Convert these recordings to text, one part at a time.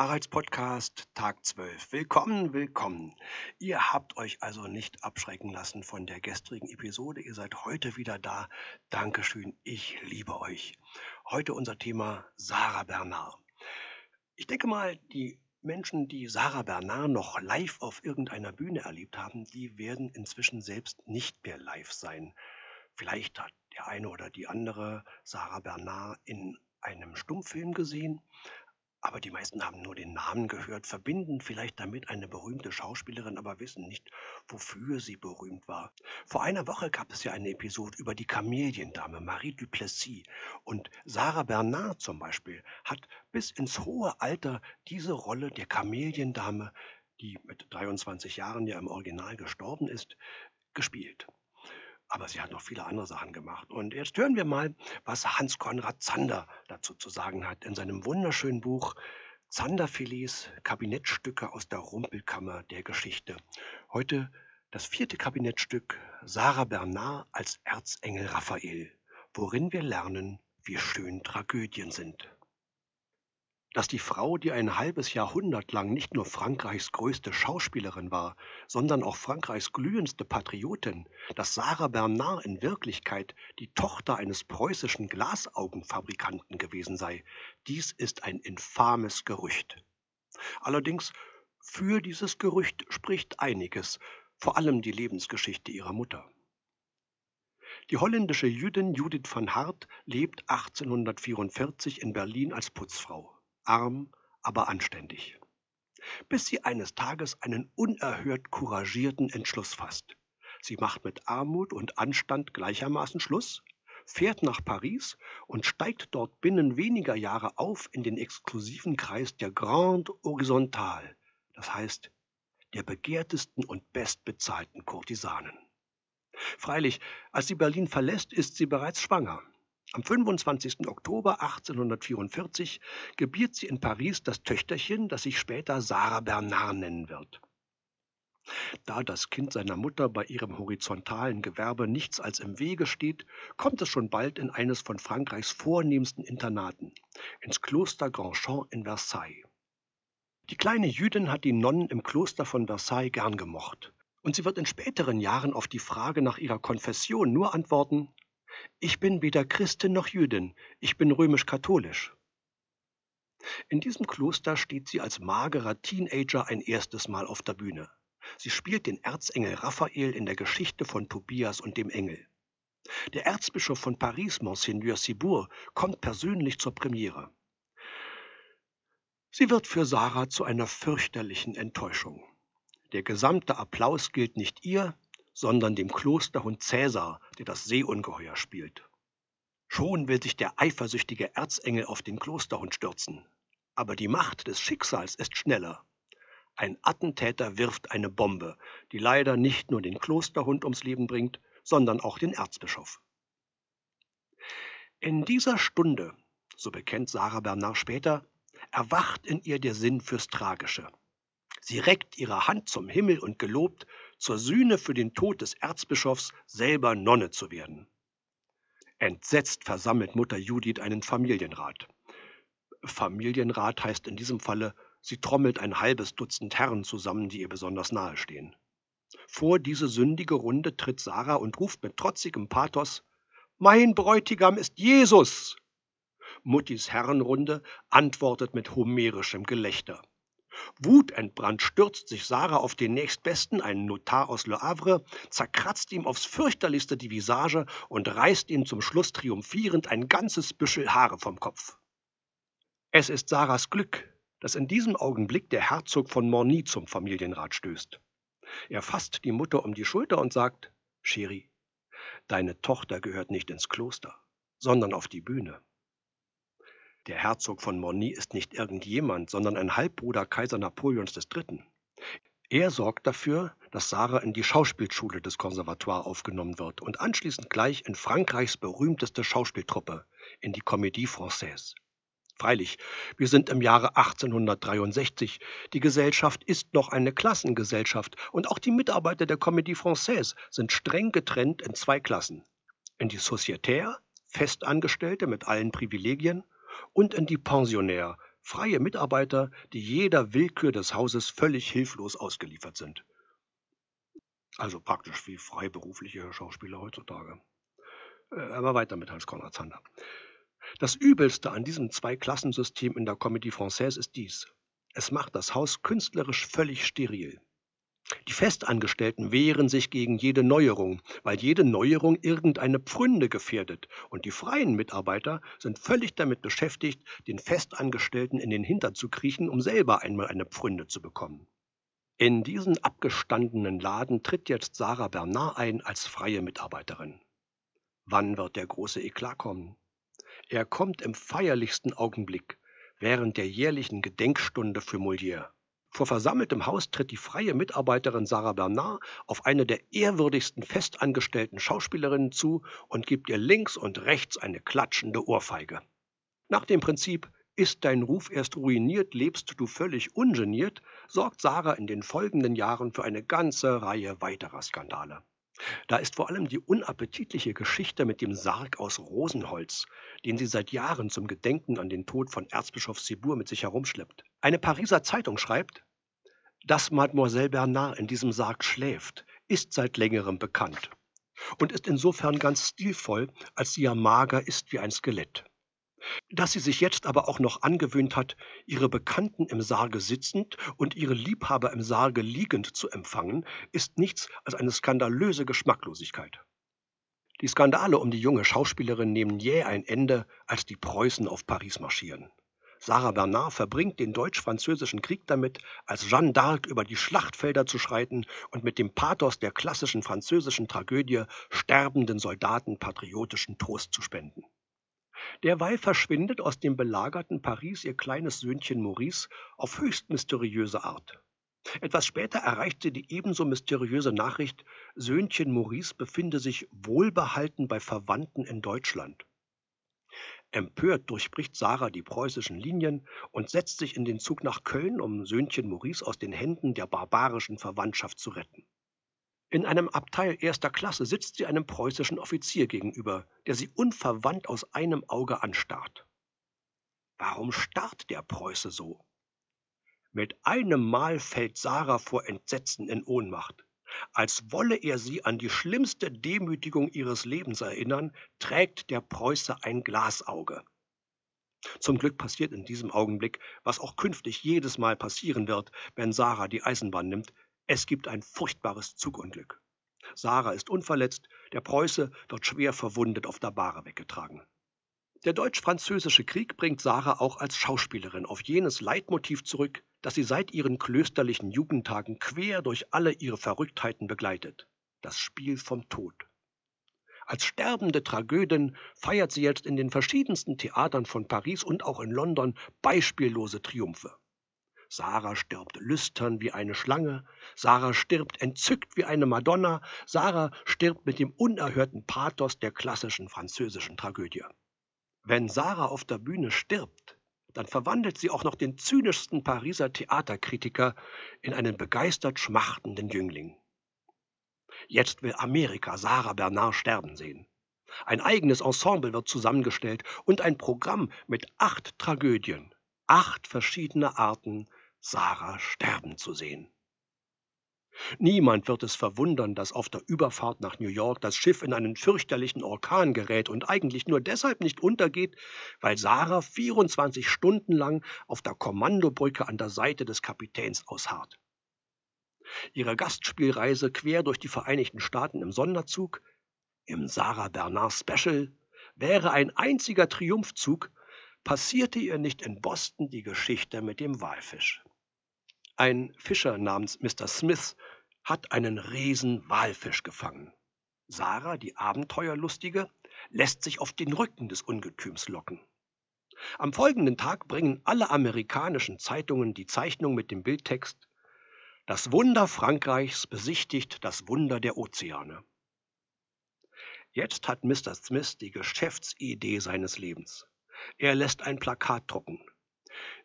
Haralds Tag 12. Willkommen, willkommen. Ihr habt euch also nicht abschrecken lassen von der gestrigen Episode. Ihr seid heute wieder da. Dankeschön, ich liebe euch. Heute unser Thema Sarah Bernard. Ich denke mal, die Menschen, die Sarah Bernard noch live auf irgendeiner Bühne erlebt haben, die werden inzwischen selbst nicht mehr live sein. Vielleicht hat der eine oder die andere Sarah Bernard in einem Stummfilm gesehen, aber die meisten haben nur den Namen gehört, verbinden vielleicht damit eine berühmte Schauspielerin, aber wissen nicht, wofür sie berühmt war. Vor einer Woche gab es ja eine Episode über die Kameliendame Marie Duplessis. Und Sarah Bernard zum Beispiel hat bis ins hohe Alter diese Rolle der Kameliendame, die mit 23 Jahren ja im Original gestorben ist, gespielt. Aber sie hat noch viele andere Sachen gemacht. Und jetzt hören wir mal, was Hans Konrad Zander dazu zu sagen hat in seinem wunderschönen Buch Zanderfilets Kabinettstücke aus der Rumpelkammer der Geschichte. Heute das vierte Kabinettstück Sarah Bernard als Erzengel Raphael, worin wir lernen, wie schön Tragödien sind dass die Frau, die ein halbes Jahrhundert lang nicht nur Frankreichs größte Schauspielerin war, sondern auch Frankreichs glühendste Patriotin, dass Sarah Bernard in Wirklichkeit die Tochter eines preußischen Glasaugenfabrikanten gewesen sei, dies ist ein infames Gerücht. Allerdings für dieses Gerücht spricht einiges, vor allem die Lebensgeschichte ihrer Mutter. Die holländische Jüdin Judith van Hart lebt 1844 in Berlin als Putzfrau arm, aber anständig. Bis sie eines Tages einen unerhört couragierten Entschluss fasst. Sie macht mit Armut und Anstand gleichermaßen Schluss, fährt nach Paris und steigt dort binnen weniger Jahre auf in den exklusiven Kreis der Grande Horizontale, das heißt der begehrtesten und bestbezahlten Kurtisanen. Freilich, als sie Berlin verlässt, ist sie bereits schwanger. Am 25. Oktober 1844 gebiert sie in Paris das Töchterchen, das sich später Sarah Bernard nennen wird. Da das Kind seiner Mutter bei ihrem horizontalen Gewerbe nichts als im Wege steht, kommt es schon bald in eines von Frankreichs vornehmsten Internaten, ins Kloster Grandchamp in Versailles. Die kleine Jüdin hat die Nonnen im Kloster von Versailles gern gemocht, und sie wird in späteren Jahren auf die Frage nach ihrer Konfession nur antworten ich bin weder Christin noch Jüdin, ich bin römisch-katholisch. In diesem Kloster steht sie als magerer Teenager ein erstes Mal auf der Bühne. Sie spielt den Erzengel Raphael in der Geschichte von Tobias und dem Engel. Der Erzbischof von Paris, Monseigneur Cibourg, kommt persönlich zur Premiere. Sie wird für Sarah zu einer fürchterlichen Enttäuschung. Der gesamte Applaus gilt nicht ihr, sondern dem Klosterhund Cäsar, der das Seeungeheuer spielt. Schon will sich der eifersüchtige Erzengel auf den Klosterhund stürzen. Aber die Macht des Schicksals ist schneller. Ein Attentäter wirft eine Bombe, die leider nicht nur den Klosterhund ums Leben bringt, sondern auch den Erzbischof. In dieser Stunde, so bekennt Sarah Bernard später, erwacht in ihr der Sinn fürs Tragische. Sie reckt ihre Hand zum Himmel und gelobt, zur Sühne für den Tod des Erzbischofs selber Nonne zu werden. Entsetzt versammelt Mutter Judith einen Familienrat. Familienrat heißt in diesem Falle, sie trommelt ein halbes Dutzend Herren zusammen, die ihr besonders nahe stehen. Vor diese sündige Runde tritt Sarah und ruft mit trotzigem Pathos Mein Bräutigam ist Jesus. Muttis Herrenrunde antwortet mit homerischem Gelächter. Wutentbrannt stürzt sich Sarah auf den nächstbesten, einen Notar aus Le Havre, zerkratzt ihm aufs fürchterlichste die Visage und reißt ihm zum Schluss triumphierend ein ganzes Büschel Haare vom Kopf. Es ist Sarahs Glück, dass in diesem Augenblick der Herzog von Morny zum Familienrat stößt. Er fasst die Mutter um die Schulter und sagt, Chérie, deine Tochter gehört nicht ins Kloster, sondern auf die Bühne. Der Herzog von Morny ist nicht irgendjemand, sondern ein Halbbruder Kaiser Napoleons III. Er sorgt dafür, dass Sarah in die Schauspielschule des Conservatoire aufgenommen wird und anschließend gleich in Frankreichs berühmteste Schauspieltruppe, in die Comédie Française. Freilich, wir sind im Jahre 1863. Die Gesellschaft ist noch eine Klassengesellschaft und auch die Mitarbeiter der Comédie Française sind streng getrennt in zwei Klassen. In die Sociétaire, Festangestellte mit allen Privilegien, und in die Pensionär, freie Mitarbeiter, die jeder Willkür des Hauses völlig hilflos ausgeliefert sind. Also praktisch wie freiberufliche Schauspieler heutzutage. Äh, aber weiter mit Hans-Konrad Zander. Das Übelste an diesem Zweiklassensystem in der Comédie Française ist dies. Es macht das Haus künstlerisch völlig steril. Die Festangestellten wehren sich gegen jede Neuerung, weil jede Neuerung irgendeine Pfründe gefährdet, und die freien Mitarbeiter sind völlig damit beschäftigt, den Festangestellten in den Hintern zu kriechen, um selber einmal eine Pfründe zu bekommen. In diesen abgestandenen Laden tritt jetzt Sarah Bernard ein als freie Mitarbeiterin. Wann wird der große Eklat kommen? Er kommt im feierlichsten Augenblick, während der jährlichen Gedenkstunde für Molière. Vor versammeltem Haus tritt die freie Mitarbeiterin Sarah Bernard auf eine der ehrwürdigsten festangestellten Schauspielerinnen zu und gibt ihr links und rechts eine klatschende Ohrfeige. Nach dem Prinzip ist dein Ruf erst ruiniert, lebst du völlig ungeniert, sorgt Sarah in den folgenden Jahren für eine ganze Reihe weiterer Skandale. Da ist vor allem die unappetitliche Geschichte mit dem Sarg aus Rosenholz, den sie seit Jahren zum Gedenken an den Tod von Erzbischof Sibur mit sich herumschleppt. Eine Pariser Zeitung schreibt, dass Mademoiselle Bernard in diesem Sarg schläft, ist seit längerem bekannt und ist insofern ganz stilvoll, als sie ja mager ist wie ein Skelett. Dass sie sich jetzt aber auch noch angewöhnt hat, ihre Bekannten im Sarge sitzend und ihre Liebhaber im Sarge liegend zu empfangen, ist nichts als eine skandalöse Geschmacklosigkeit. Die Skandale um die junge Schauspielerin nehmen jäh ein Ende, als die Preußen auf Paris marschieren. Sarah Bernard verbringt den deutsch-französischen Krieg damit, als Jeanne d'Arc über die Schlachtfelder zu schreiten und mit dem Pathos der klassischen französischen Tragödie sterbenden Soldaten patriotischen Trost zu spenden. Derweil verschwindet aus dem belagerten Paris ihr kleines Söhnchen Maurice auf höchst mysteriöse Art. Etwas später erreicht sie die ebenso mysteriöse Nachricht, Söhnchen Maurice befinde sich wohlbehalten bei Verwandten in Deutschland. Empört durchbricht Sarah die preußischen Linien und setzt sich in den Zug nach Köln, um Söhnchen Maurice aus den Händen der barbarischen Verwandtschaft zu retten. In einem Abteil erster Klasse sitzt sie einem preußischen Offizier gegenüber, der sie unverwandt aus einem Auge anstarrt. Warum starrt der Preuße so? Mit einem Mal fällt Sarah vor Entsetzen in Ohnmacht. Als wolle er sie an die schlimmste Demütigung ihres Lebens erinnern, trägt der Preuße ein Glasauge. Zum Glück passiert in diesem Augenblick, was auch künftig jedes Mal passieren wird, wenn Sarah die Eisenbahn nimmt, es gibt ein furchtbares Zugunglück. Sarah ist unverletzt, der Preuße wird schwer verwundet auf der Bahre weggetragen. Der deutsch-französische Krieg bringt Sarah auch als Schauspielerin auf jenes Leitmotiv zurück, das sie seit ihren klösterlichen Jugendtagen quer durch alle ihre Verrücktheiten begleitet: das Spiel vom Tod. Als sterbende Tragödin feiert sie jetzt in den verschiedensten Theatern von Paris und auch in London beispiellose Triumphe. Sarah stirbt lüstern wie eine Schlange, Sarah stirbt entzückt wie eine Madonna, Sarah stirbt mit dem unerhörten Pathos der klassischen französischen Tragödie. Wenn Sarah auf der Bühne stirbt, dann verwandelt sie auch noch den zynischsten Pariser Theaterkritiker in einen begeistert schmachtenden Jüngling. Jetzt will Amerika Sarah Bernard sterben sehen. Ein eigenes Ensemble wird zusammengestellt und ein Programm mit acht Tragödien, acht verschiedene Arten Sarah sterben zu sehen. Niemand wird es verwundern, dass auf der Überfahrt nach New York das Schiff in einen fürchterlichen Orkan gerät und eigentlich nur deshalb nicht untergeht, weil Sarah 24 Stunden lang auf der Kommandobrücke an der Seite des Kapitäns ausharrt. Ihre Gastspielreise quer durch die Vereinigten Staaten im Sonderzug, im Sarah Bernard Special, wäre ein einziger Triumphzug, passierte ihr nicht in Boston die Geschichte mit dem Walfisch. Ein Fischer namens Mr. Smith hat einen riesen Walfisch gefangen. Sarah, die Abenteuerlustige, lässt sich auf den Rücken des Ungetüms locken. Am folgenden Tag bringen alle amerikanischen Zeitungen die Zeichnung mit dem Bildtext Das Wunder Frankreichs besichtigt das Wunder der Ozeane. Jetzt hat Mr. Smith die Geschäftsidee seines Lebens. Er lässt ein Plakat drucken.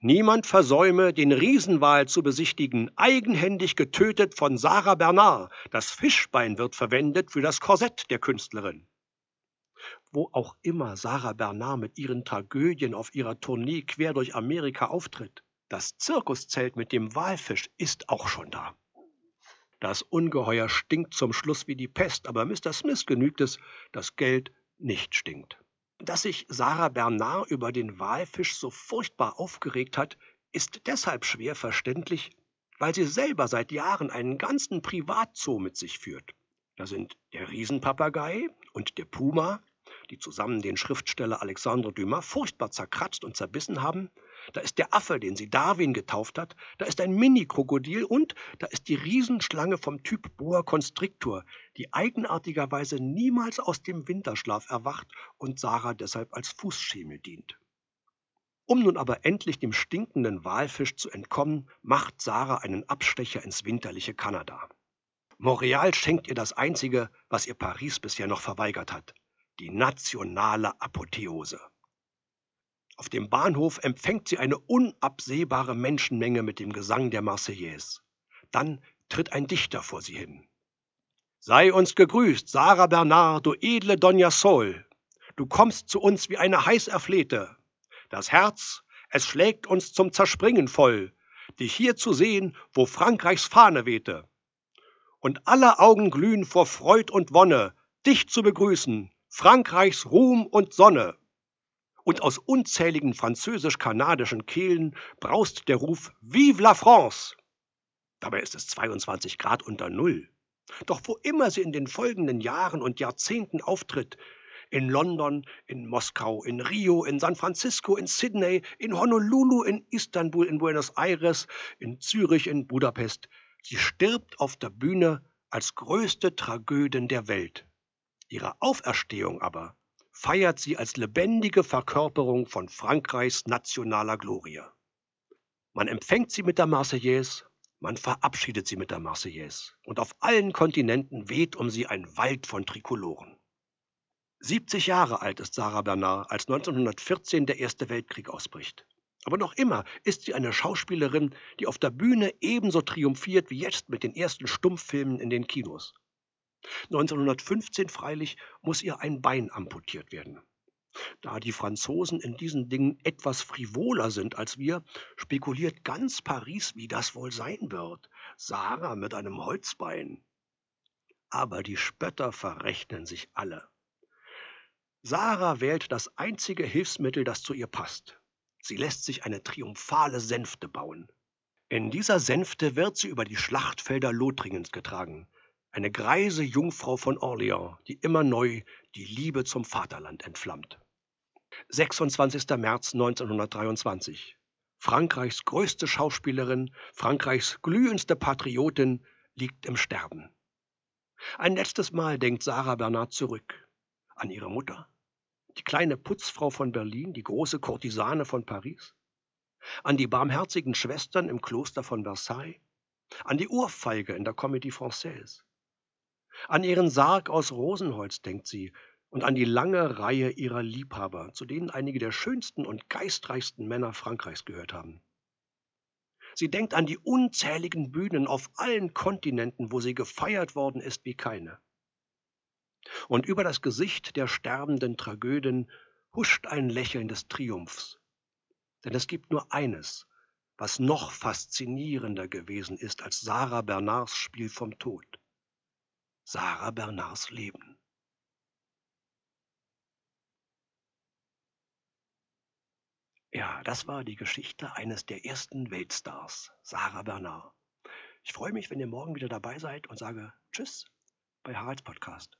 Niemand versäume, den Riesenwal zu besichtigen, eigenhändig getötet von Sarah Bernard. Das Fischbein wird verwendet für das Korsett der Künstlerin. wo auch immer Sarah Bernard mit ihren Tragödien auf ihrer Tournee quer durch Amerika auftritt. Das Zirkuszelt mit dem Walfisch ist auch schon da. Das Ungeheuer stinkt zum Schluss wie die Pest, aber Mr. Smith genügt es, dass Geld nicht stinkt. Dass sich Sarah Bernard über den Walfisch so furchtbar aufgeregt hat, ist deshalb schwer verständlich, weil sie selber seit Jahren einen ganzen Privatzoo mit sich führt. Da sind der Riesenpapagei und der Puma, die zusammen den Schriftsteller Alexandre Dumas furchtbar zerkratzt und zerbissen haben, da ist der Affe, den sie Darwin getauft hat, da ist ein Mini-Krokodil und da ist die Riesenschlange vom Typ Boa Constrictor, die eigenartigerweise niemals aus dem Winterschlaf erwacht und Sarah deshalb als Fußschemel dient. Um nun aber endlich dem stinkenden Walfisch zu entkommen, macht Sarah einen Abstecher ins winterliche Kanada. Montreal schenkt ihr das Einzige, was ihr Paris bisher noch verweigert hat, die nationale Apotheose. Auf dem Bahnhof empfängt sie eine unabsehbare Menschenmenge mit dem Gesang der Marseillaise. Dann tritt ein Dichter vor sie hin. Sei uns gegrüßt, Sarah Bernard, du edle Donna Sol. Du kommst zu uns wie eine heiß erflehte. Das Herz, es schlägt uns zum Zerspringen voll, dich hier zu sehen, wo Frankreichs Fahne wehte. Und aller Augen glühen vor Freud und Wonne, dich zu begrüßen, Frankreichs Ruhm und Sonne und aus unzähligen französisch-kanadischen Kehlen braust der Ruf Vive la France! Dabei ist es 22 Grad unter Null. Doch wo immer sie in den folgenden Jahren und Jahrzehnten auftritt, in London, in Moskau, in Rio, in San Francisco, in Sydney, in Honolulu, in Istanbul, in Buenos Aires, in Zürich, in Budapest, sie stirbt auf der Bühne als größte Tragödin der Welt. Ihre Auferstehung aber feiert sie als lebendige Verkörperung von Frankreichs nationaler Glorie. Man empfängt sie mit der Marseillaise, man verabschiedet sie mit der Marseillaise und auf allen Kontinenten weht um sie ein Wald von Trikoloren. 70 Jahre alt ist Sarah Bernard, als 1914 der Erste Weltkrieg ausbricht. Aber noch immer ist sie eine Schauspielerin, die auf der Bühne ebenso triumphiert wie jetzt mit den ersten Stummfilmen in den Kinos. 1915 freilich muss ihr ein Bein amputiert werden. Da die Franzosen in diesen Dingen etwas frivoler sind als wir, spekuliert ganz Paris, wie das wohl sein wird. Sarah mit einem Holzbein. Aber die Spötter verrechnen sich alle. Sarah wählt das einzige Hilfsmittel, das zu ihr passt. Sie lässt sich eine triumphale Sänfte bauen. In dieser Sänfte wird sie über die Schlachtfelder Lothringens getragen eine greise Jungfrau von Orleans, die immer neu die Liebe zum Vaterland entflammt. 26. März 1923. Frankreichs größte Schauspielerin, Frankreichs glühendste Patriotin liegt im Sterben. Ein letztes Mal denkt Sarah Bernard zurück an ihre Mutter, die kleine Putzfrau von Berlin, die große Kurtisane von Paris, an die barmherzigen Schwestern im Kloster von Versailles, an die Ohrfeige in der Comédie Française, an ihren Sarg aus Rosenholz denkt sie und an die lange Reihe ihrer Liebhaber, zu denen einige der schönsten und geistreichsten Männer Frankreichs gehört haben. Sie denkt an die unzähligen Bühnen auf allen Kontinenten, wo sie gefeiert worden ist wie keine. Und über das Gesicht der sterbenden Tragödin huscht ein Lächeln des Triumphs. Denn es gibt nur eines, was noch faszinierender gewesen ist als Sarah Bernards Spiel vom Tod. Sarah Bernards Leben. Ja, das war die Geschichte eines der ersten Weltstars, Sarah Bernard. Ich freue mich, wenn ihr morgen wieder dabei seid und sage Tschüss bei Haralds Podcast.